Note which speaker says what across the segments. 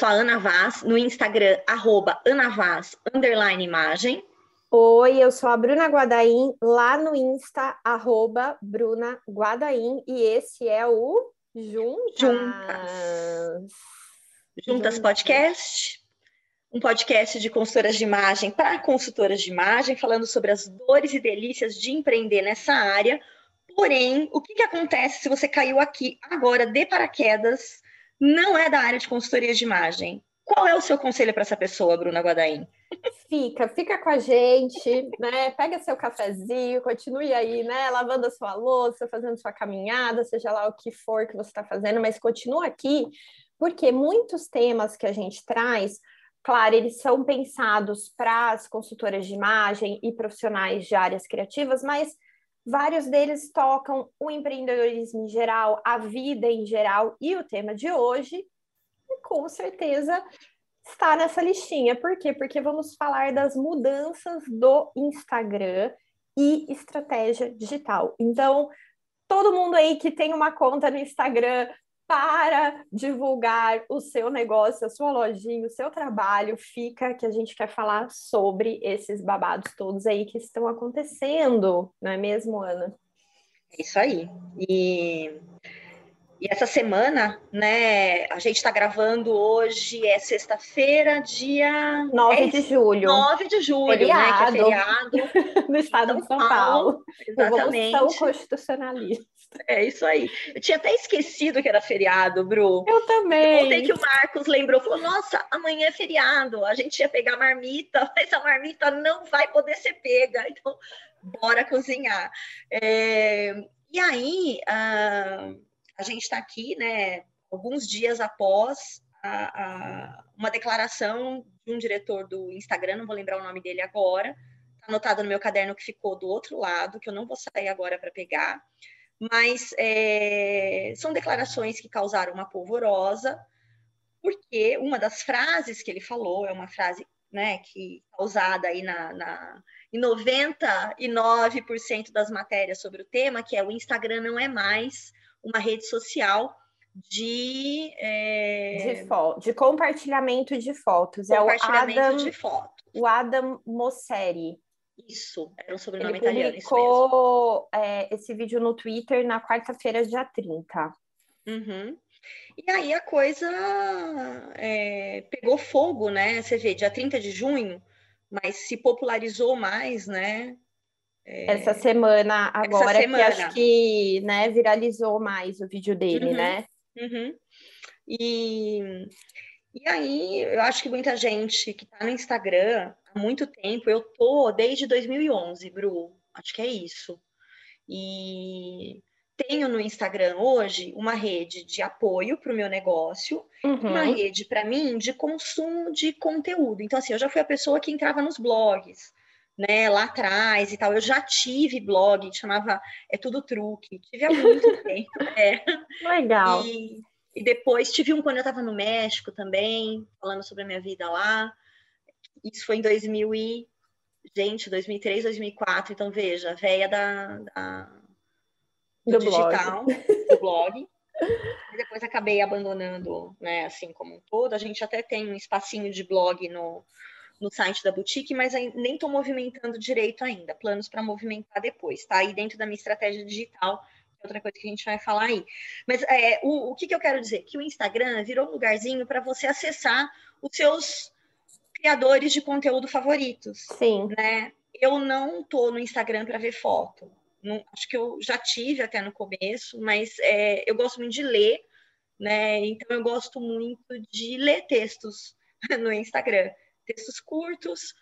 Speaker 1: sou a Ana Vaz, no Instagram, arroba Ana Vaz, underline imagem.
Speaker 2: Oi, eu sou a Bruna Guadaim, lá no Insta, arroba Bruna Guadaim, e esse é o Juntas.
Speaker 1: Juntas. Juntas Podcast, um podcast de consultoras de imagem para consultoras de imagem, falando sobre as dores e delícias de empreender nessa área. Porém, o que, que acontece se você caiu aqui agora de paraquedas não é da área de consultoria de imagem. Qual é o seu conselho para essa pessoa, Bruna Guadaim?
Speaker 2: Fica, fica com a gente, né? Pega seu cafezinho, continue aí, né? Lavando a sua louça, fazendo sua caminhada, seja lá o que for que você está fazendo, mas continua aqui, porque muitos temas que a gente traz, claro, eles são pensados para as consultoras de imagem e profissionais de áreas criativas, mas Vários deles tocam o empreendedorismo em geral, a vida em geral e o tema de hoje, com certeza, está nessa listinha. Por quê? Porque vamos falar das mudanças do Instagram e estratégia digital. Então, todo mundo aí que tem uma conta no Instagram para divulgar o seu negócio, a sua lojinha, o seu trabalho, fica que a gente quer falar sobre esses babados todos aí que estão acontecendo, não é mesmo, Ana?
Speaker 1: É isso aí. E, e essa semana, né, a gente está gravando hoje, é sexta-feira, dia
Speaker 2: 9 de julho.
Speaker 1: 9 de julho, feriado. né? Que é feriado
Speaker 2: no estado de São Paulo. Paulo.
Speaker 1: Exatamente.
Speaker 2: Revolução constitucionalista.
Speaker 1: É isso aí. Eu tinha até esquecido que era feriado, Bru.
Speaker 2: Eu também.
Speaker 1: Ontem que o Marcos lembrou, falou: Nossa, amanhã é feriado. A gente ia pegar marmita, mas a marmita não vai poder ser pega. Então, bora cozinhar. É... E aí, a, a gente está aqui, né? Alguns dias após a, a, uma declaração de um diretor do Instagram, não vou lembrar o nome dele agora, está anotado no meu caderno que ficou do outro lado, que eu não vou sair agora para pegar mas é, são declarações que causaram uma polvorosa, porque uma das frases que ele falou é uma frase né, que usada aí na, na, em 99% das matérias sobre o tema, que é o Instagram não é mais uma rede social de,
Speaker 2: é... de, de, compartilhamento de fotos.
Speaker 1: Compartilhamento
Speaker 2: é o Adam,
Speaker 1: de fotos.
Speaker 2: O Adam Mosseri.
Speaker 1: Isso, era um sobrenome
Speaker 2: Ele
Speaker 1: italiano.
Speaker 2: publicou é, esse vídeo no Twitter na quarta-feira, dia 30.
Speaker 1: Uhum. E aí a coisa é, pegou fogo, né? Você vê, dia 30 de junho, mas se popularizou mais, né?
Speaker 2: É... Essa semana agora, Essa semana. que acho que né, viralizou mais o vídeo dele,
Speaker 1: uhum.
Speaker 2: né?
Speaker 1: Uhum. E, e aí, eu acho que muita gente que está no Instagram há muito tempo. Eu tô desde 2011, Bru. Acho que é isso. E tenho no Instagram hoje uma rede de apoio para o meu negócio, uhum. uma rede para mim de consumo de conteúdo. Então, assim, eu já fui a pessoa que entrava nos blogs, né, lá atrás e tal. Eu já tive blog, chamava É Tudo Truque, tive há muito tempo. É.
Speaker 2: Legal.
Speaker 1: E, e depois tive um quando eu estava no México também, falando sobre a minha vida lá. Isso foi em 2000 e... Gente, 2003, 2004. Então, veja, véia da, da do, do, digital, blog. do blog. E depois acabei abandonando, né, assim como um todo. A gente até tem um espacinho de blog no, no site da boutique, mas nem estou movimentando direito ainda. Planos para movimentar depois, tá? Aí dentro da minha estratégia digital, é outra coisa que a gente vai falar aí. Mas é, o, o que, que eu quero dizer? Que o Instagram virou um lugarzinho para você acessar os seus criadores de conteúdo favoritos.
Speaker 2: Sim.
Speaker 1: Né? Eu não tô no Instagram para ver foto. Não, acho que eu já tive até no começo, mas é, eu gosto muito de ler, né? Então eu gosto muito de ler textos no Instagram, textos curtos,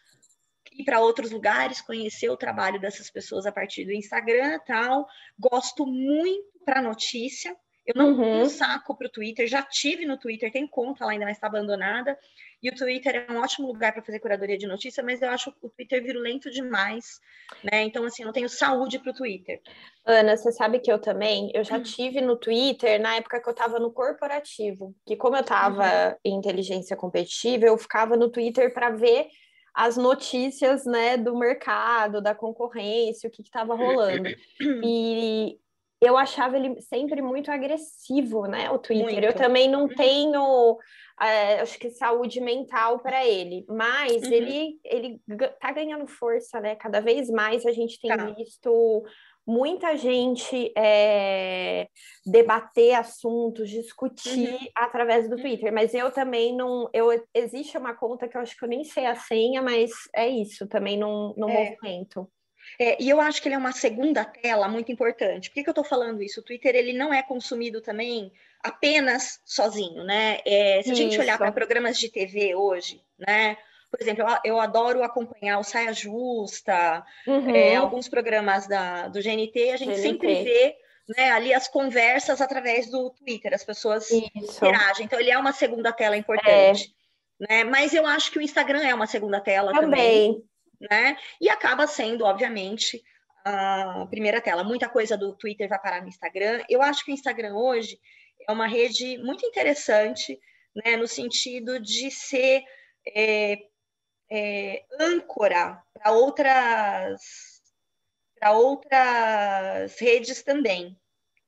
Speaker 1: ir para outros lugares, conhecer o trabalho dessas pessoas a partir do Instagram, tal. Gosto muito para notícia. Eu não uhum. tenho saco para o Twitter, já tive no Twitter, tem conta lá ainda, mas está abandonada. E o Twitter é um ótimo lugar para fazer curadoria de notícia, mas eu acho o Twitter virulento demais, né? Então, assim, eu não tenho saúde para o Twitter.
Speaker 2: Ana, você sabe que eu também, eu já hum. tive no Twitter na época que eu estava no corporativo, que como eu estava uhum. em inteligência competitiva, eu ficava no Twitter para ver as notícias, né, do mercado, da concorrência, o que estava rolando. E eu achava ele sempre muito agressivo, né? O Twitter.
Speaker 1: Muito.
Speaker 2: Eu também não
Speaker 1: Uhum.
Speaker 2: tenho, é, acho que saúde mental para ele, mas
Speaker 1: Uhum.
Speaker 2: ele ele tá ganhando força, né? Cada vez mais a gente tem
Speaker 1: Tá.
Speaker 2: visto muita gente é, debater assuntos, discutir
Speaker 1: Uhum.
Speaker 2: através do Twitter. Mas eu também não, eu existe uma conta que eu acho que eu nem sei a senha, mas é isso. Também não, não
Speaker 1: É.
Speaker 2: movimento.
Speaker 1: É, e eu acho que ele é uma segunda tela muito importante. Por que, que eu estou falando isso? O Twitter ele não é consumido também apenas sozinho, né? É, se a gente olhar para programas de TV hoje, né? Por exemplo, eu, eu adoro acompanhar o Saia Justa,
Speaker 2: Uhum.
Speaker 1: é, alguns programas da, do GNT, a gente
Speaker 2: GNT.
Speaker 1: sempre vê né, ali as conversas através do Twitter, as pessoas
Speaker 2: Isso.
Speaker 1: interagem. Então, ele é uma segunda tela importante. Né? Mas eu acho que o Instagram é uma segunda tela também
Speaker 2: Também.
Speaker 1: Né? E acaba sendo, obviamente, a primeira tela. Muita coisa do Twitter vai parar no Instagram. Eu acho que o Instagram hoje é uma rede muito interessante, né? No sentido de ser é, é, âncora para outras para outras redes também,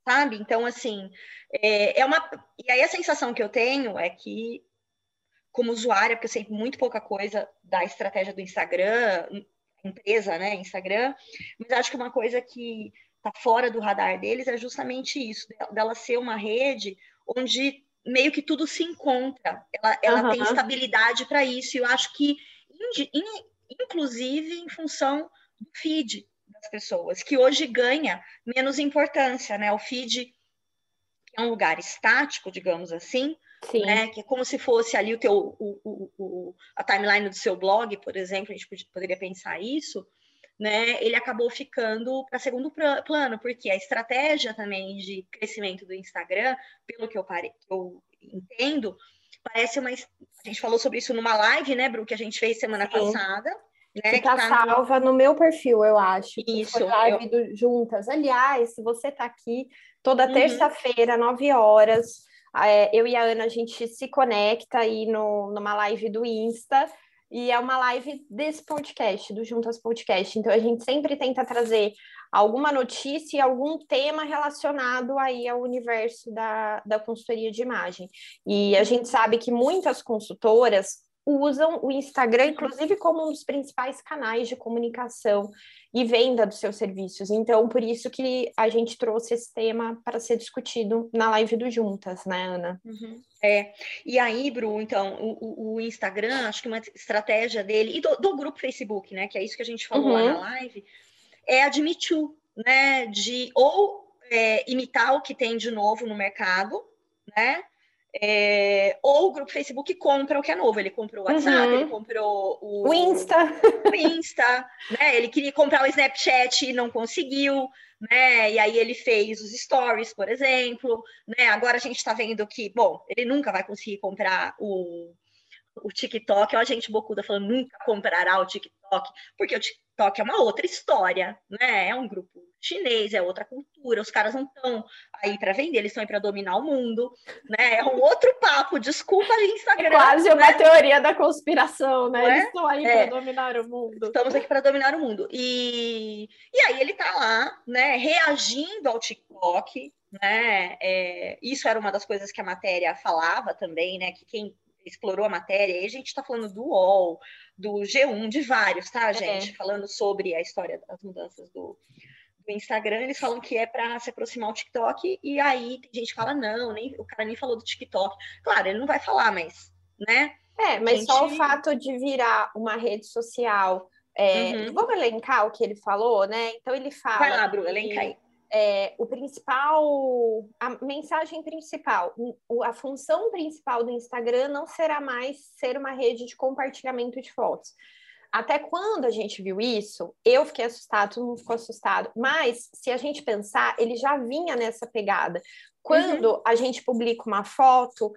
Speaker 1: sabe? Então, assim, é, é uma. E aí a sensação que eu tenho é que como usuária, porque eu sei muito pouca coisa da estratégia do Instagram, empresa, né, Instagram, mas acho que uma coisa que está fora do radar deles é justamente isso, dela ser uma rede onde meio que tudo se encontra, ela, ela
Speaker 2: Aham.
Speaker 1: tem estabilidade para isso, e eu acho que, inclusive, em função do feed das pessoas, que hoje ganha menos importância, né, o feed é um lugar estático, digamos assim,
Speaker 2: Sim.
Speaker 1: né? Que é como se fosse ali o teu, o, o, o- a timeline do seu blog, por exemplo, a gente poderia pensar isso, né? Ele acabou ficando para segundo plano, porque a estratégia também de crescimento do Instagram, pelo que eu, pare, que eu entendo, parece uma. A gente falou sobre isso numa live, né, Bru, que a gente fez semana
Speaker 2: Sim.
Speaker 1: passada. Né,
Speaker 2: Que tá
Speaker 1: tá no-
Speaker 2: salva no meu perfil, eu acho. que
Speaker 1: Isso,
Speaker 2: Foi live do Juntas. Aliás, se você tá aqui toda
Speaker 1: Uhum.
Speaker 2: terça-feira, 9 horas, é, eu e a Ana, a gente se conecta aí no, numa live do Insta. E é uma live desse podcast, do Juntas Podcast. Então, a gente sempre tenta trazer alguma notícia e algum tema relacionado aí ao universo da, da consultoria de imagem. E a gente sabe que muitas consultoras usam o Instagram, inclusive, como um dos principais canais de comunicação e venda dos seus serviços. Então, por isso que a gente trouxe esse tema para ser discutido na live do Juntas, né, Ana?
Speaker 1: Uhum. É, e aí, Bru, então, o, o- Instagram, acho que uma estratégia dele, e do, do grupo Facebook, né, que é isso que a gente falou lá
Speaker 2: Uhum.
Speaker 1: na live, é a de Me Too, né, de ou é, imitar o que tem de novo no mercado, né, é, ou o grupo Facebook compra o que é novo, ele comprou o WhatsApp,
Speaker 2: Uhum.
Speaker 1: ele comprou o,
Speaker 2: O Insta.
Speaker 1: o Insta, né? Ele queria comprar o Snapchat e não conseguiu, né? E aí ele fez os stories, por exemplo, né? Agora a gente está vendo que, bom, ele nunca vai conseguir comprar o, o TikTok, ó, a gente bocuda falando nunca comprará o TikTok, porque o TikTok é uma outra história, né? É um grupo chinês, é outra cultura, os caras não estão aí para vender, eles estão aí para dominar o mundo, né? É um outro papo, desculpa aí, Instagram.
Speaker 2: É quase uma
Speaker 1: né?
Speaker 2: teoria da conspiração, né?
Speaker 1: É?
Speaker 2: Eles estão aí
Speaker 1: É.
Speaker 2: para dominar o mundo.
Speaker 1: Estamos aqui para dominar o mundo. E, e aí ele tá lá, né, reagindo ao TikTok, né? é, isso era uma das coisas que a matéria falava também, né? Que quem explorou a matéria, aí a gente está falando do UOL, do G1, de vários, tá, gente? Falando sobre a história das mudanças do, do Instagram, eles falam que é para se aproximar ao TikTok, e aí tem gente que fala, não, nem, o cara nem falou do TikTok. Claro, ele não vai falar, mas, né?
Speaker 2: É, mas só o
Speaker 1: Gente-
Speaker 2: fato de virar uma rede social. é,
Speaker 1: Uhum.
Speaker 2: Vamos elencar o que ele falou, né? Então ele fala.
Speaker 1: Vai lá, Bru, elenca aí.
Speaker 2: é, o principal, a mensagem principal, a função principal do Instagram não será mais ser uma rede de compartilhamento de fotos. Até quando a gente viu isso, eu fiquei assustado, todo mundo ficou assustado. Mas, se a gente pensar, ele já vinha nessa pegada. Quando a gente publica uma foto,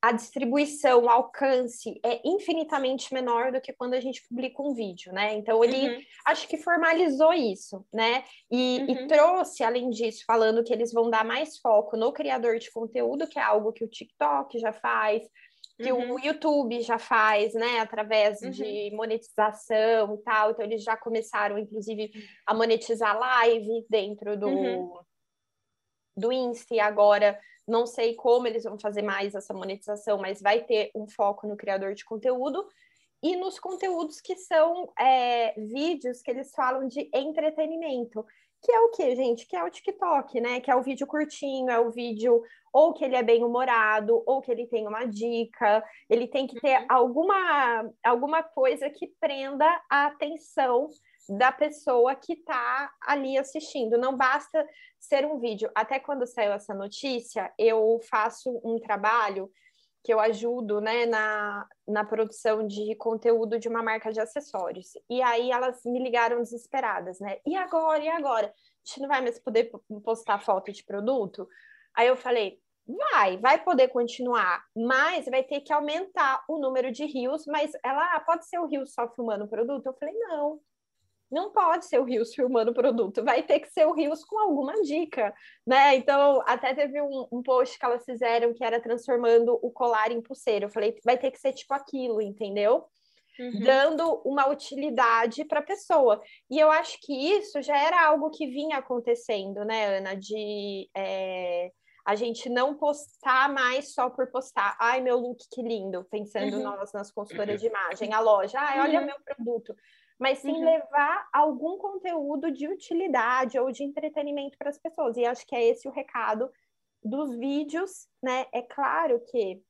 Speaker 2: a distribuição, o alcance é infinitamente menor do que quando a gente publica um vídeo, né? Então, ele
Speaker 1: Uhum.
Speaker 2: acho que formalizou isso, né? E, e
Speaker 1: Uhum.
Speaker 2: trouxe, além disso, falando que eles vão dar mais foco no criador de conteúdo, que é algo que o TikTok já faz, que
Speaker 1: Uhum.
Speaker 2: o YouTube já faz, né? Através
Speaker 1: Uhum.
Speaker 2: de monetização e tal. Então, eles já começaram, inclusive, a monetizar live dentro do.
Speaker 1: Uhum.
Speaker 2: do Insta agora não sei como eles vão fazer mais essa monetização, mas vai ter um foco no criador de conteúdo e nos conteúdos que são é, vídeos que eles falam de entretenimento. Que é o que, gente? Que é o TikTok, né? Que é o vídeo curtinho, é o vídeo ou que ele é bem humorado, ou que ele tem uma dica, ele tem que ter uhum. alguma, alguma coisa que prenda a atenção da pessoa que está ali assistindo. Não basta ser um vídeo. Até quando saiu essa notícia, eu faço um trabalho que eu ajudo né, na, na produção de conteúdo de uma marca de acessórios. E aí elas me ligaram desesperadas, né? E agora? E agora? A gente não vai mais poder postar foto de produto? Aí eu falei, vai, vai poder continuar, mas vai ter que aumentar o número de rios, mas ela, ah, pode ser o rio só filmando o produto? Eu falei, não, não pode ser o Rios filmando o produto, vai ter que ser o Rios com alguma dica, né? Então, até teve um, um, post que elas fizeram que era transformando o colar em pulseira. Eu falei, vai ter que ser tipo aquilo, entendeu? Uhum. Dando uma utilidade para a pessoa. E eu acho que isso já era algo que vinha acontecendo, né, Ana? De é, a gente não postar mais só por postar. Ai, meu look, que lindo, pensando uhum. nós nas consultoras de imagem, a loja, ai, olha uhum. meu produto mas sim uhum. levar algum conteúdo de utilidade ou de entretenimento para as pessoas. E acho que é esse o recado dos vídeos, né? É claro que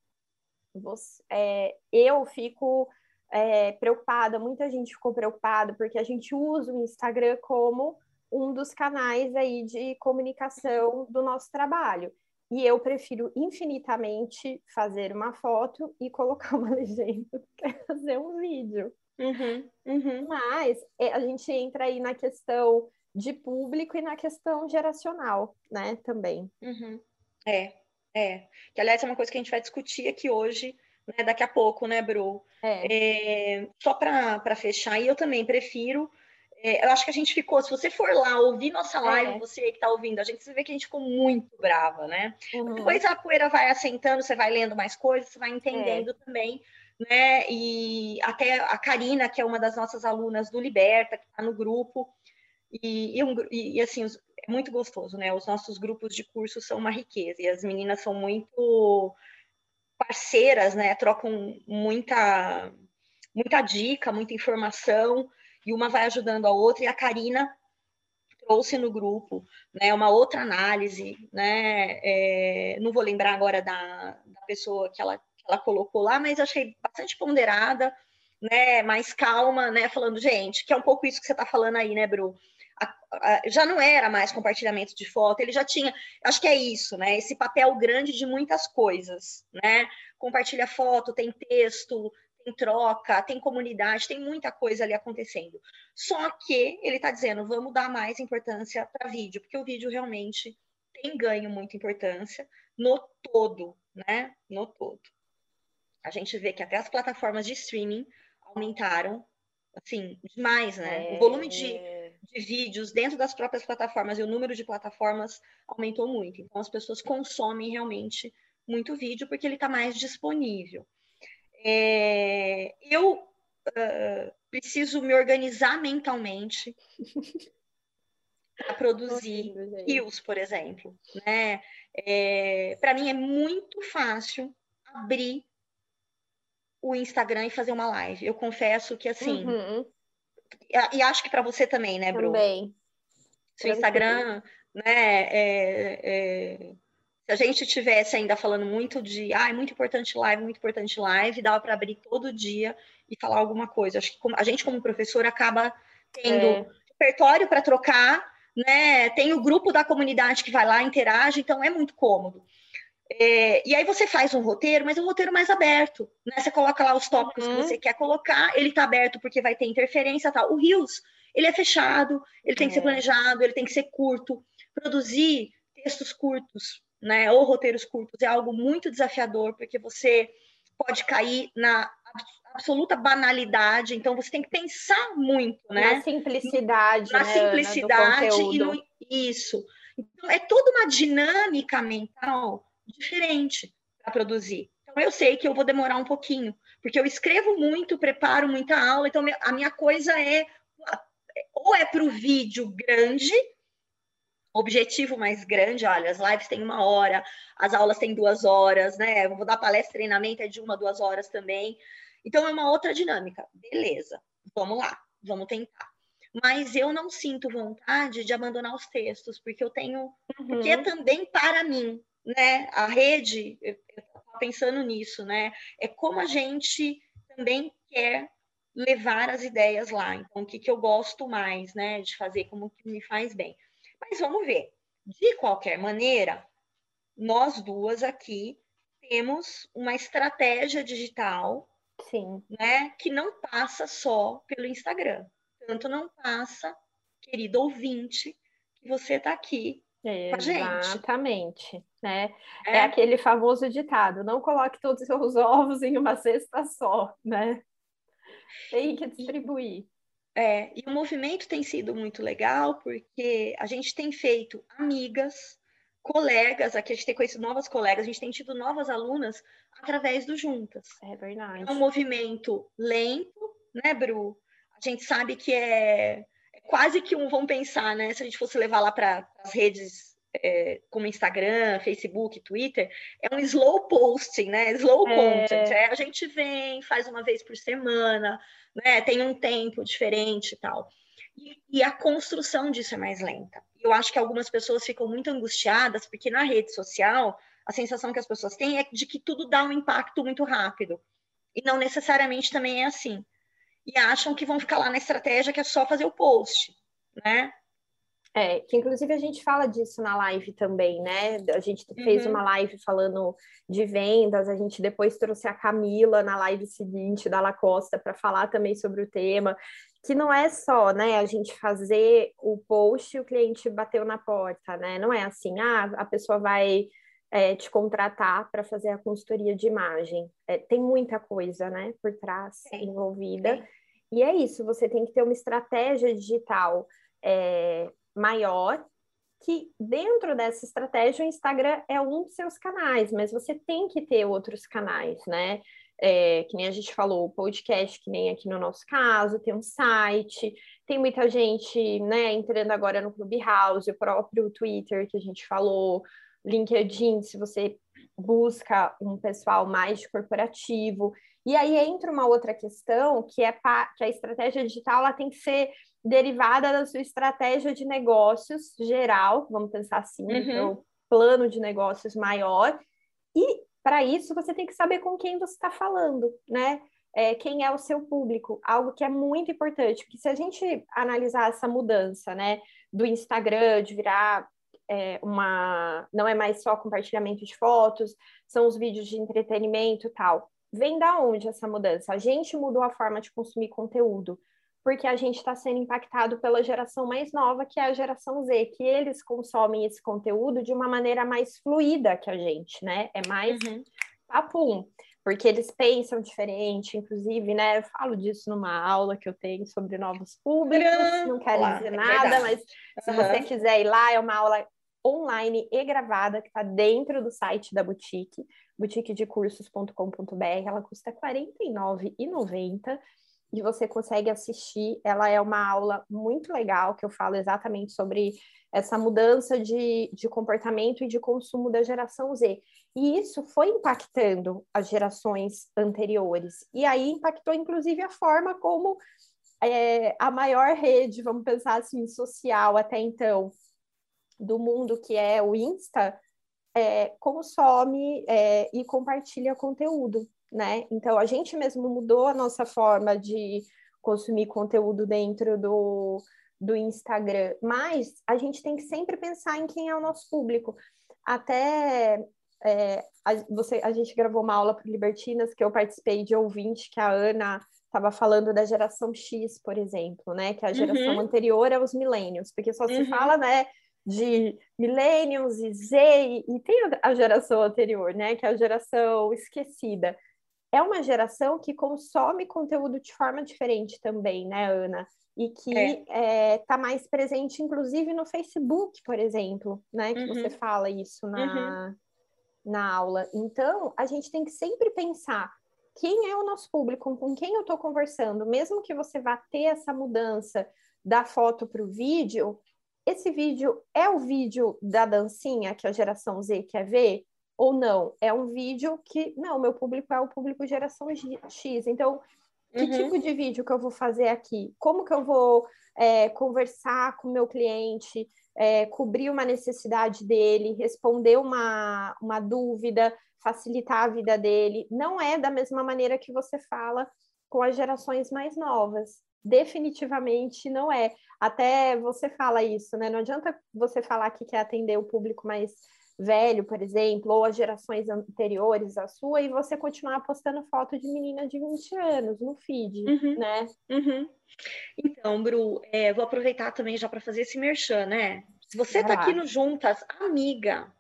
Speaker 2: você, é, eu fico é, preocupada, muita gente ficou preocupada, porque a gente usa o Instagram como um dos canais aí de comunicação do nosso trabalho. E eu prefiro infinitamente fazer uma foto e colocar uma legenda do que fazer um vídeo.
Speaker 1: Uhum, uhum.
Speaker 2: Mas é, a gente entra aí na questão de público e na questão geracional, né, também.
Speaker 1: Uhum. É, é. Que, aliás, é uma coisa que a gente vai discutir aqui hoje, né, daqui a pouco, né, Bru? É. É, só para fechar, e eu também prefiro. É, eu acho que a gente ficou, se você for lá ouvir nossa live, é. você que está ouvindo, a gente vê que a gente ficou muito brava, né? Uhum. Depois a poeira vai assentando, você vai lendo mais coisas, você vai entendendo é. também né? E até a Karina, que é uma das nossas alunas do Liberta, que está no grupo, e, e, e, assim, é muito gostoso, né? Os nossos grupos de curso são uma riqueza, e as meninas são muito parceiras, né? Trocam muita, muita dica, muita informação, e uma vai ajudando a outra, e a Karina trouxe no grupo, né, uma outra análise, né, é, não vou lembrar agora da, da pessoa que ela ela colocou lá, mas achei bastante ponderada, né, mais calma, né, falando, gente, que é um pouco isso que você está falando aí, né, Bru? A, a, já não era mais compartilhamento de foto, ele já tinha, acho que é isso, né, esse papel grande de muitas coisas, né, compartilha foto, tem texto, tem troca, tem comunidade, tem muita coisa ali acontecendo. Só que ele está dizendo, vamos dar mais importância para vídeo, porque o vídeo realmente tem ganho muita importância no todo, né, no todo a gente vê que até as plataformas de streaming aumentaram, assim, demais, né? É... O volume de, de vídeos dentro das próprias plataformas e o número de plataformas aumentou muito. Então, as pessoas consomem realmente muito vídeo porque ele está mais disponível. É... eu uh, preciso me organizar mentalmente para produzir rios, por exemplo. Né? É... Para mim é muito fácil abrir o Instagram e fazer uma live. Eu confesso que assim. Uhum. E, acho que para você também, né, Bru?
Speaker 2: Também.
Speaker 1: Seu Instagram, né? É, é, se a gente estivesse ainda falando muito de, ah, é muito importante live, muito importante live, dava para abrir todo dia e falar alguma coisa. Acho que a gente, como professor, acaba tendo é. repertório para trocar, né? Tem o grupo da comunidade que vai lá, interage, então é muito cômodo. É, e aí você faz um roteiro, mas um roteiro mais aberto, né? Você coloca lá os tópicos uhum. que você quer colocar, ele está aberto porque vai ter interferência tal. O Rios, ele é fechado, ele tem que ser é. planejado, ele tem que ser curto. Produzir textos curtos, né? Ou roteiros curtos é algo muito desafiador, porque você pode cair na absoluta banalidade, então você tem que pensar muito, né?
Speaker 2: Na simplicidade,
Speaker 1: na
Speaker 2: né,
Speaker 1: simplicidade e no, isso. Então, é toda uma dinâmica mental diferente para produzir. Então, eu sei que eu vou demorar um pouquinho, porque eu escrevo muito, preparo muita aula, então a minha coisa é ou é para o vídeo grande, objetivo mais grande, olha, as lives têm uma hora, as aulas têm duas horas, né? Eu vou dar palestra, treinamento é de uma, duas horas também. Então é uma outra dinâmica. Beleza, vamos lá, vamos tentar. Mas eu não sinto vontade de abandonar os textos, porque eu tenho. Uhum. Porque é também para mim, né? A rede, eu, pensando nisso, né? É como a gente também quer levar as ideias lá. Então, o que, que eu gosto mais, né, de fazer, como que me faz bem. Mas vamos ver. De qualquer maneira, nós duas aqui temos uma estratégia digital,
Speaker 2: Sim.
Speaker 1: né, que não passa só pelo Instagram. Tanto não passa, querido ouvinte, que você está aqui.
Speaker 2: Exatamente. Né? É. é aquele famoso ditado: não coloque todos os seus ovos em uma cesta só, né? Tem que distribuir.
Speaker 1: É, e o movimento tem sido muito legal porque a gente tem feito amigas, colegas, aqui a gente tem conhecido novas colegas, a gente tem tido novas alunas através do Juntas.
Speaker 2: É verdade.
Speaker 1: É um movimento lento, né, Bru? A gente sabe que é, é quase que um, vamos pensar, né? Se a gente fosse levar lá para as redes é, como Instagram, Facebook, Twitter, é um slow posting, né? Slow é... content. É, a gente vem, faz uma vez por semana, né? Tem um tempo diferente e tal. E, e a construção disso é mais lenta. Eu acho que algumas pessoas ficam muito angustiadas, porque na rede social, a sensação que as pessoas têm é de que tudo dá um impacto muito rápido. E não necessariamente também é assim. E acham que vão ficar lá na estratégia que é só fazer o post, né?
Speaker 2: É, que inclusive a gente fala disso na live também, né? A gente fez uhum. uma live falando de vendas, a gente depois trouxe a Camila na live seguinte da Lacosta para falar também sobre o tema, que não é só, né, a gente fazer o post e o cliente bateu na porta, né? Não é assim, ah, a pessoa vai é, te contratar para fazer a consultoria de imagem. É, tem muita coisa, né, por trás envolvida. E é isso, você tem que ter uma estratégia digital. É, maior, que dentro dessa estratégia o Instagram é um dos seus canais, mas você tem que ter outros canais, né? É, que nem a gente falou, o podcast, que nem aqui no nosso caso, tem um site, tem muita gente, né, entrando agora no Clubhouse, o próprio Twitter que a gente falou, LinkedIn, se você busca um pessoal mais corporativo. E aí entra uma outra questão, que é que a estratégia digital ela tem que ser derivada da sua estratégia de negócios geral, vamos pensar assim, uhum. então, plano de negócios maior. E para isso você tem que saber com quem você está falando, né? É, quem é o seu público, algo que é muito importante, porque se a gente analisar essa mudança, né, do Instagram de virar é, uma, não é mais só compartilhamento de fotos, são os vídeos de entretenimento e tal. Vem da onde essa mudança? A gente mudou a forma de consumir conteúdo porque a gente está sendo impactado pela geração mais nova, que é a geração Z, que eles consomem esse conteúdo de uma maneira mais fluida que a gente, né? É mais uhum. papum, porque eles pensam diferente, inclusive, né? Eu falo disso numa aula que eu tenho sobre novos públicos, não quero dizer é nada, mas se uhum. você quiser ir lá, é uma aula online e gravada que está dentro do site da boutique, boutiquedecursos.com.br, ela custa R$ 49,90 e você consegue assistir. Ela é uma aula muito legal que eu falo exatamente sobre essa mudança de, de comportamento e de consumo da geração Z. E isso foi impactando as gerações anteriores. E aí impactou, inclusive, a forma como é, a maior rede, vamos pensar assim, social até então, do mundo, que é o Insta, é, consome é, e compartilha conteúdo né? Então a gente mesmo mudou a nossa forma de consumir conteúdo dentro do, do Instagram, mas a gente tem que sempre pensar em quem é o nosso público. Até é, a, você, a gente gravou uma aula para Libertinas que eu participei de ouvinte, que a Ana estava falando da geração X, por exemplo, né? Que é a geração uhum. anterior aos milênios, porque só se uhum. fala, né? De millennials e Z, e, tem a geração anterior, né, que é a geração esquecida é uma geração que consome conteúdo de forma diferente também, né, Ana? E que está é. é, tá mais presente, inclusive, no Facebook, por exemplo, né? Que uhum. você fala isso na, uhum. na aula. Então, a gente tem que sempre pensar quem é o nosso público, com quem eu estou conversando, mesmo que você vá ter essa mudança da foto para o vídeo, esse vídeo é o vídeo da dancinha que a geração Z quer ver? Ou não? É um vídeo que, não, meu público é o público geração X. Então, que uhum. tipo de vídeo que eu vou fazer aqui? Como que eu vou é, conversar com o meu cliente, é, cobrir uma necessidade dele, responder uma, uma dúvida, facilitar a vida dele? Não é da mesma maneira que você fala com as gerações mais novas definitivamente não é. Até você fala isso, né? Não adianta você falar que quer atender o público mais velho, por exemplo, ou as gerações anteriores à sua, e você continuar postando foto de menina de 20 anos no feed, uhum, né?
Speaker 1: Uhum. Então, Bru, é, vou aproveitar também já para fazer esse merchan, né? Se você está aqui no Juntas, amiga,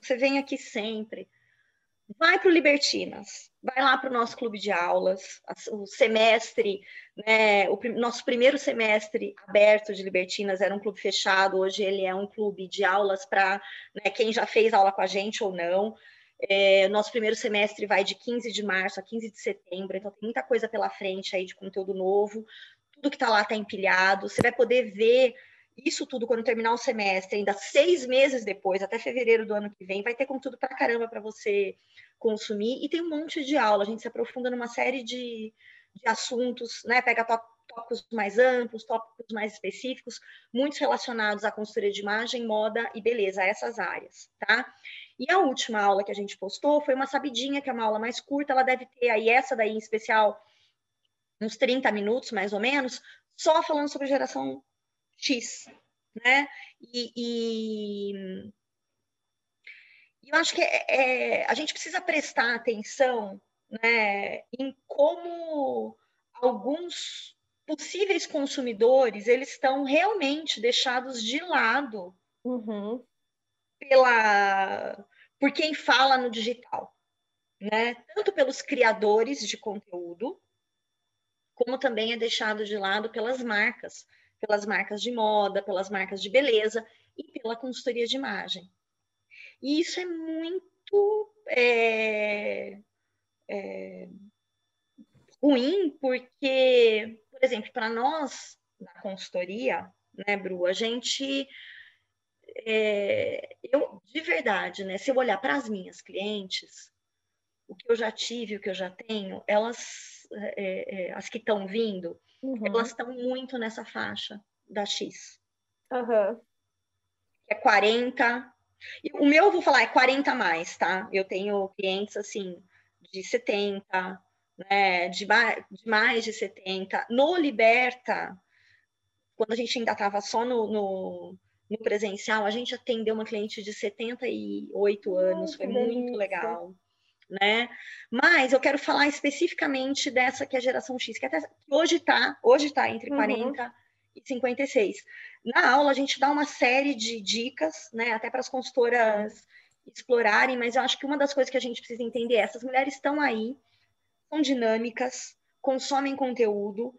Speaker 1: você vem aqui sempre. Vai para o Libertinas, vai lá para o nosso clube de aulas, o semestre, né, o nosso primeiro semestre aberto de Libertinas era um clube fechado, hoje ele é um clube de aulas para né, quem já fez aula com a gente ou não. É, nosso primeiro semestre vai de 15 de março a 15 de setembro, então tem muita coisa pela frente aí de conteúdo novo. Tudo que está lá está empilhado. Você vai poder ver isso tudo quando terminar o semestre, ainda seis meses depois, até fevereiro do ano que vem, vai ter conteúdo para caramba para você consumir. E tem um monte de aula, a gente se aprofunda numa série de, de assuntos, né? Pega tópicos mais amplos, tópicos mais específicos, muitos relacionados à consultoria de imagem, moda e beleza, essas áreas, tá? E a última aula que a gente postou foi uma sabidinha, que é uma aula mais curta, ela deve ter aí, essa daí em especial, uns 30 minutos, mais ou menos, só falando sobre geração X, né? E, e eu acho que é, é, a gente precisa prestar atenção né, em como alguns possíveis consumidores eles estão realmente deixados de lado uhum. pela por quem fala no digital, né? Tanto pelos criadores de conteúdo, como também é deixado de lado pelas marcas pelas marcas de moda, pelas marcas de beleza e pela consultoria de imagem. E isso é muito é, é, ruim, porque, por exemplo, para nós na consultoria, né, Bru, a gente. É, eu, de verdade, né, se eu olhar para as minhas clientes, o que eu já tive, o que eu já tenho, elas, é, é, as que estão vindo, uhum. elas estão muito nessa faixa da X. Uhum. É 40. O meu, eu vou falar, é 40 mais, tá? Eu tenho clientes, assim, de 70, né? De, de mais de 70. No Liberta, quando a gente ainda estava só no, no, no, presencial, a gente atendeu uma cliente de 78 anos, foi muito legal né? Mas eu quero falar especificamente dessa que é a geração X, que até hoje está, hoje tá entre uhum. 40 e 56. Na aula a gente dá uma série de dicas, né, até para as consultoras explorarem, mas eu acho que uma das coisas que a gente precisa entender é essas mulheres estão aí, são dinâmicas, consomem conteúdo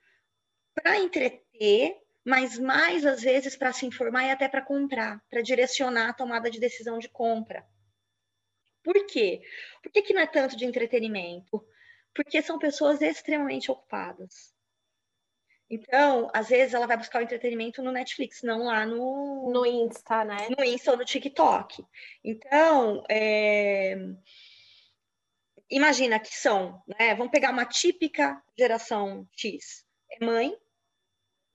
Speaker 1: para entreter, mas mais às vezes para se informar e até para comprar, para direcionar a tomada de decisão de compra. Por quê? Por que, que não é tanto de entretenimento? Porque são pessoas extremamente ocupadas. Então, às vezes ela vai buscar o entretenimento no Netflix, não lá no...
Speaker 2: No Insta, né?
Speaker 1: No Insta ou no TikTok. Então, é... imagina que são, né? Vamos pegar uma típica geração X. É mãe,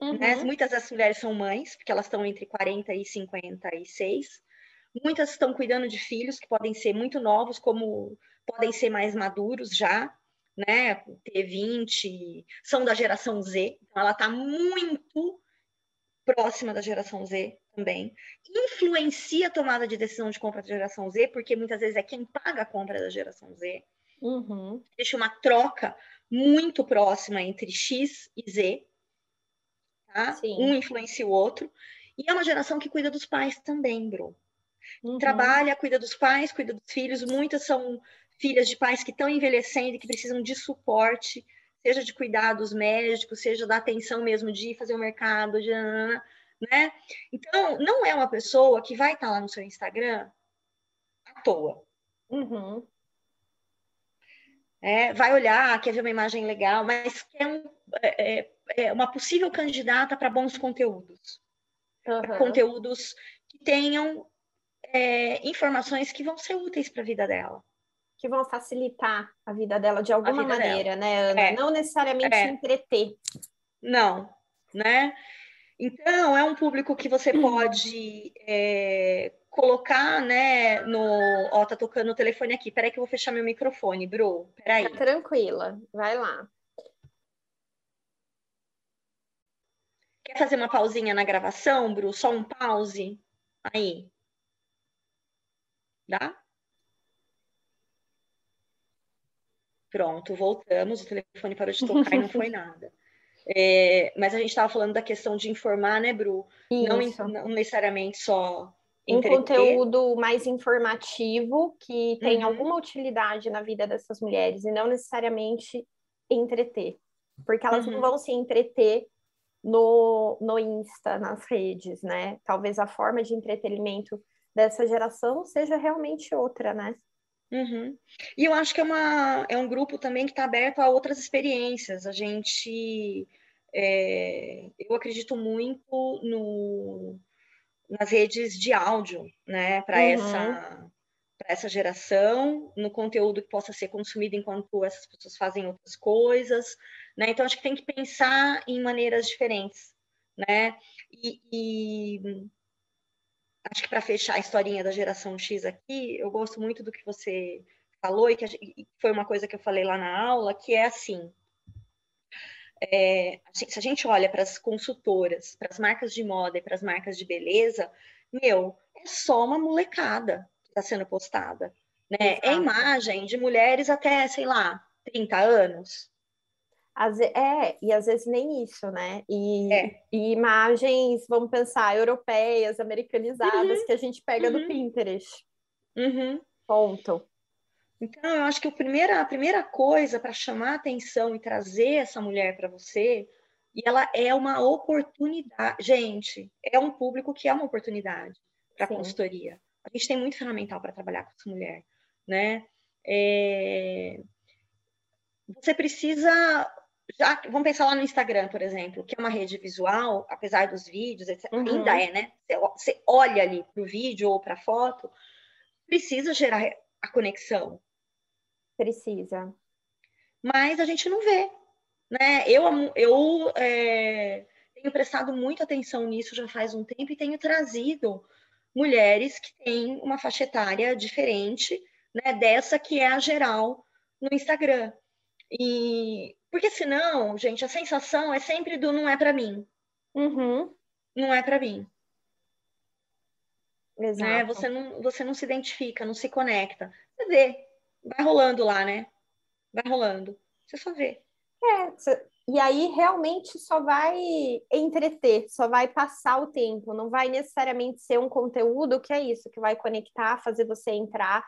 Speaker 1: uhum. né? Muitas das mulheres são mães, porque elas estão entre 40 e 56. Muitas estão cuidando de filhos que podem ser muito novos, como podem ser mais maduros já, né? Ter 20, são da geração Z, então ela está muito próxima da geração Z também. Influencia a tomada de decisão de compra da geração Z, porque muitas vezes é quem paga a compra da geração Z. Uhum. Deixa uma troca muito próxima entre X e Z. Tá? Um influencia o outro. E é uma geração que cuida dos pais também, Bro. Uhum. Trabalha, cuida dos pais, cuida dos filhos. Muitas são filhas de pais que estão envelhecendo e que precisam de suporte, seja de cuidados médicos, seja da atenção mesmo de fazer o mercado, de né? Então, não é uma pessoa que vai estar lá no seu Instagram à toa. Uhum. É, vai olhar, quer ver uma imagem legal, mas quer um, é, é, é uma possível candidata para bons conteúdos. uhum. conteúdos que tenham é, informações que vão ser úteis para a vida dela.
Speaker 2: Que vão facilitar a vida dela de alguma maneira, dela. né, Ana? É. Não necessariamente é. entreter.
Speaker 1: Não, né? Então, é um público que você pode é, colocar, né, no... Ó, tá tocando o telefone aqui. Peraí que eu vou fechar meu microfone, Bru. Peraí.
Speaker 2: Tá tranquila, vai lá.
Speaker 1: Quer fazer uma pausinha na gravação, Bru? Só um pause? Aí. Dá? Pronto, voltamos. O telefone parou de tocar e não foi nada. É, mas a gente estava falando da questão de informar, né, Bru? Não, não, necessariamente só
Speaker 2: um conteúdo mais informativo que tem uhum. alguma utilidade na vida dessas mulheres e não necessariamente entreter, porque elas uhum. não vão se entreter no, no Insta, nas redes, né? Talvez a forma de entretenimento dessa geração seja realmente outra, né?
Speaker 1: Uhum. E eu acho que é, uma, é um grupo também que está aberto a outras experiências. A gente, é, eu acredito muito no, nas redes de áudio, né, para uhum. essa para essa geração, no conteúdo que possa ser consumido enquanto essas pessoas fazem outras coisas, né? Então acho que tem que pensar em maneiras diferentes, né? E, e acho que para fechar a historinha da geração X aqui, eu gosto muito do que você falou e que foi uma coisa que eu falei lá na aula, que é assim: é, se a gente olha para as consultoras, para as marcas de moda e para as marcas de beleza, meu, é só uma molecada que está sendo postada. Né? É imagem de mulheres até, sei lá, 30 anos.
Speaker 2: É, e às vezes nem isso, né? E, é. e imagens, vamos pensar, europeias, americanizadas, uhum. que a gente pega uhum. do Pinterest.
Speaker 1: Uhum.
Speaker 2: Ponto.
Speaker 1: Então, eu acho que a primeira, a primeira coisa para chamar atenção e trazer essa mulher para você, e ela é uma oportunidade. Gente, é um público que é uma oportunidade para a consultoria. A gente tem muito ferramental para trabalhar com essa mulher, né? É... Você precisa já vamos pensar lá no Instagram, por exemplo, que é uma rede visual, apesar dos vídeos, etc, uhum. ainda é, né? Você olha ali para o vídeo ou para a foto, precisa gerar a conexão,
Speaker 2: Precisa.
Speaker 1: Mas a gente não vê, né? Eu, eu é, tenho prestado muita atenção nisso já faz um tempo e tenho trazido mulheres que têm uma faixa etária diferente, né? Dessa que é a geral no Instagram. E porque senão, gente, a sensação é sempre do não é para mim.
Speaker 2: Uhum.
Speaker 1: Não é para mim.
Speaker 2: Né? Exato. Né?
Speaker 1: Você, não, você não se identifica, não se conecta. Você vê, vai rolando lá, né? Vai rolando. Você só vê.
Speaker 2: É, e aí realmente só vai entreter, só vai passar o tempo, não vai necessariamente ser um conteúdo que é isso, que vai conectar, fazer você entrar,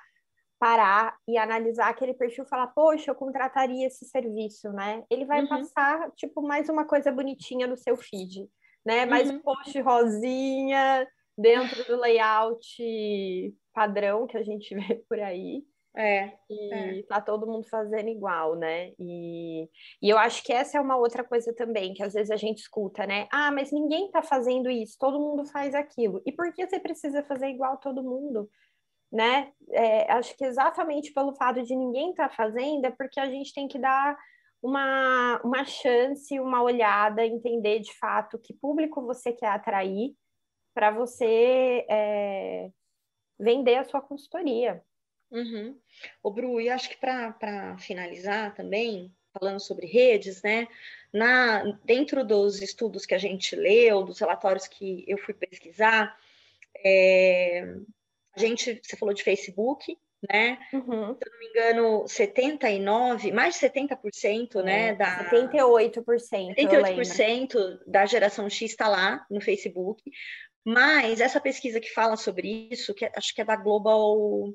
Speaker 2: parar e analisar aquele perfil e falar, poxa, eu contrataria esse serviço, né? Ele vai uhum. passar, tipo, mais uma coisa bonitinha no seu feed, né? Mais uhum. um post rosinha dentro do layout padrão que a gente vê por aí.
Speaker 1: É.
Speaker 2: E é. tá todo mundo fazendo igual, né? E, e eu acho que essa é uma outra coisa também, que às vezes a gente escuta, né? Ah, mas ninguém tá fazendo isso, todo mundo faz aquilo. E por que você precisa fazer igual todo mundo? Né? É, acho que exatamente pelo fato de ninguém tá fazendo, é porque a gente tem que dar uma, uma chance, uma olhada, entender de fato que público você quer atrair para você é, vender a sua consultoria.
Speaker 1: Uhum. O Bru, e acho que para finalizar também, falando sobre redes, né? Na, dentro dos estudos que a gente leu, dos relatórios que eu fui pesquisar, é, a gente, você falou de Facebook, né?
Speaker 2: Uhum.
Speaker 1: Se eu não me engano, 79, mais de 70%, né, é, né? Da,
Speaker 2: 78%.
Speaker 1: 78% da geração X está lá no Facebook. Mas essa pesquisa que fala sobre isso, que é, acho que é da Global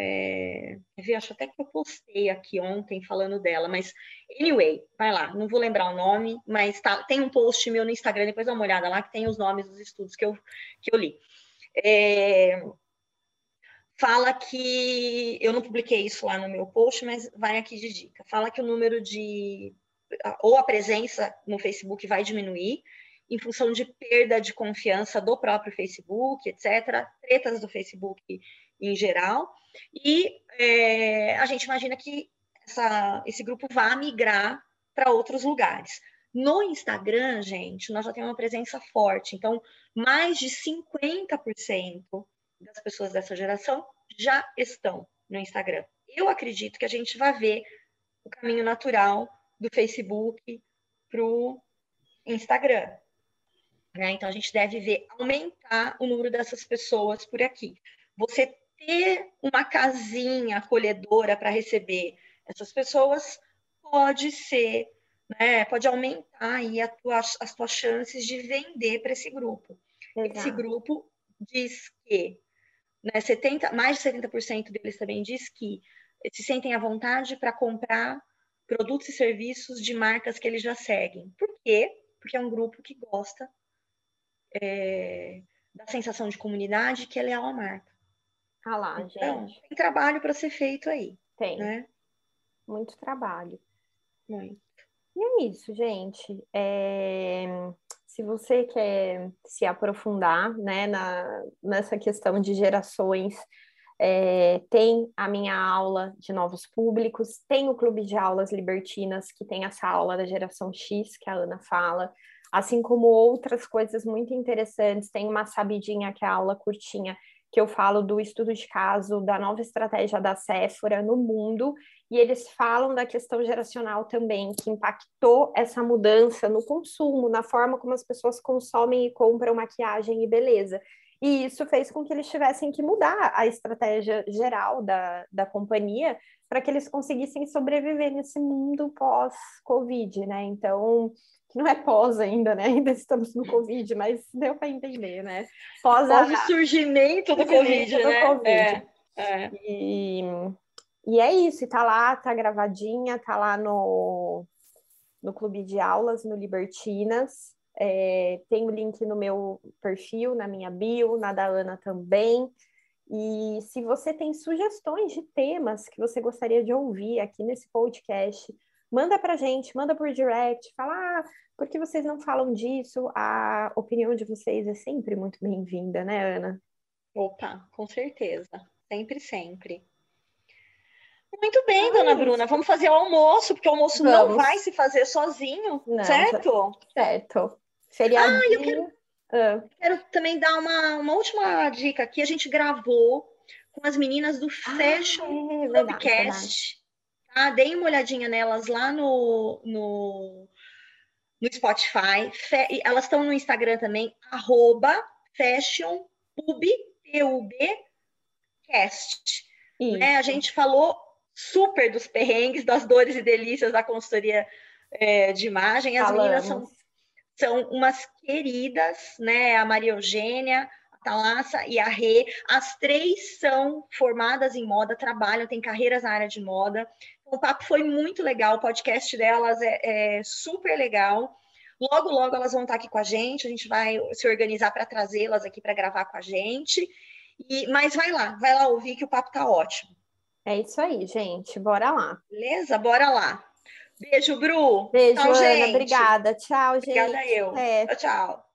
Speaker 1: é, acho até que eu postei aqui ontem falando dela, mas anyway, vai lá, não vou lembrar o nome, mas tá, tem um post meu no Instagram, depois dá uma olhada lá, que tem os nomes dos estudos que eu, que eu li. É, fala que eu não publiquei isso lá no meu post, mas vai aqui de dica. Fala que o número de ou a presença no Facebook vai diminuir em função de perda de confiança do próprio Facebook, etc., tretas do Facebook em geral, e é, a gente imagina que essa, esse grupo vá migrar para outros lugares. No Instagram, gente, nós já temos uma presença forte, então mais de 50% das pessoas dessa geração já estão no Instagram. Eu acredito que a gente vai ver o caminho natural do Facebook para o Instagram. Né? Então, a gente deve ver aumentar o número dessas pessoas por aqui. Você ter uma casinha acolhedora para receber essas pessoas pode ser, né, pode aumentar aí tua, as tuas chances de vender para esse grupo. Esse grupo diz que né, 70, mais de 70% deles também diz que se sentem à vontade para comprar produtos e serviços de marcas que eles já seguem. Por quê? Porque é um grupo que gosta é, da sensação de comunidade que é leal à marca.
Speaker 2: Ah lá, então, gente.
Speaker 1: Tem trabalho para ser feito aí.
Speaker 2: Tem.
Speaker 1: Né?
Speaker 2: Muito trabalho.
Speaker 1: Muito.
Speaker 2: E é isso, gente. É... Se você quer se aprofundar né, na, nessa questão de gerações, é, tem a minha aula de novos públicos, tem o clube de aulas libertinas, que tem essa aula da geração X, que a Ana fala, assim como outras coisas muito interessantes. Tem uma sabidinha, que é a aula curtinha, que eu falo do estudo de caso da nova estratégia da Sephora no mundo, e eles falam da questão geracional também, que impactou essa mudança no consumo, na forma como as pessoas consomem e compram maquiagem e beleza. E isso fez com que eles tivessem que mudar a estratégia geral da, da companhia para que eles conseguissem sobreviver nesse mundo pós-Covid, né? Então, que não é pós ainda, né? Ainda estamos no Covid, mas deu para entender, né?
Speaker 1: Pós, pós a... o surgimento do Covid, do né? COVID. É,
Speaker 2: é. E, e é isso, e tá lá, tá gravadinha, tá lá no, no clube de aulas, no Libertinas. É, tem o link no meu perfil, na minha bio, na da Ana também. E se você tem sugestões de temas que você gostaria de ouvir aqui nesse podcast, manda para gente, manda por direct, fala, ah, por que vocês não falam disso? A opinião de vocês é sempre muito bem-vinda, né, Ana?
Speaker 1: Opa, com certeza. Sempre, sempre. Muito bem, ah, dona Bruna. Vamos fazer o almoço, porque o almoço Vamos. não vai se fazer sozinho, não, certo?
Speaker 2: Certo. Feriadinho. Ah, eu quero,
Speaker 1: ah. quero também dar uma, uma última dica aqui. A gente gravou com as meninas do ah, Fashion é, Podcast. Tá? Deem uma olhadinha nelas lá no, no, no Spotify. Fe, elas estão no Instagram também, arroba fashionpub, cast. Né? A gente falou super dos perrengues, das dores e delícias da consultoria é, de imagem. As Falamos. meninas são são umas queridas, né? A Maria Eugênia, a Thalassa e a Rê. As três são formadas em moda, trabalham, têm carreiras na área de moda. O papo foi muito legal, o podcast delas é, é super legal. Logo, logo elas vão estar aqui com a gente, a gente vai se organizar para trazê-las aqui para gravar com a gente. E, mas vai lá, vai lá ouvir que o papo tá ótimo.
Speaker 2: É isso aí, gente. Bora lá.
Speaker 1: Beleza? Bora lá. Beijo, Bru.
Speaker 2: Beijo, tchau, Ana. Gente. Obrigada. Tchau, gente.
Speaker 1: Obrigada eu. É. Tchau, tchau.